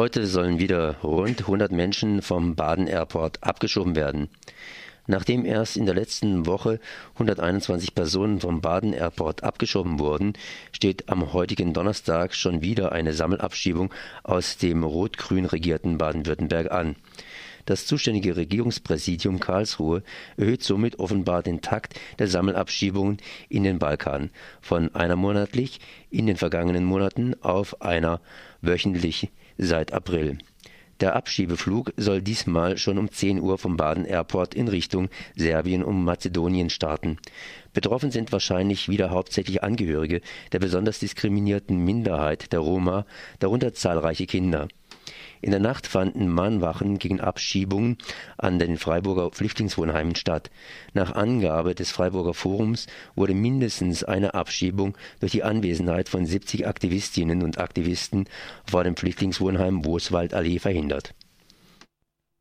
Heute sollen wieder rund 100 Menschen vom Baden Airport abgeschoben werden. Nachdem erst in der letzten Woche 121 Personen vom Baden Airport abgeschoben wurden, steht am heutigen Donnerstag schon wieder eine Sammelabschiebung aus dem rot-grün regierten Baden-Württemberg an. Das zuständige Regierungspräsidium Karlsruhe erhöht somit offenbar den Takt der Sammelabschiebungen in den Balkan von einer monatlich in den vergangenen Monaten auf einer wöchentlich seit April. Der Abschiebeflug soll diesmal schon um 10 Uhr vom Baden Airport in Richtung Serbien und Mazedonien starten. Betroffen sind wahrscheinlich wieder hauptsächlich Angehörige der besonders diskriminierten Minderheit der Roma, darunter zahlreiche Kinder in der Nacht fanden Mahnwachen gegen Abschiebungen an den Freiburger Flüchtlingswohnheimen statt. Nach Angabe des Freiburger Forums wurde mindestens eine Abschiebung durch die Anwesenheit von 70 Aktivistinnen und Aktivisten vor dem Flüchtlingswohnheim Wooswaldallee verhindert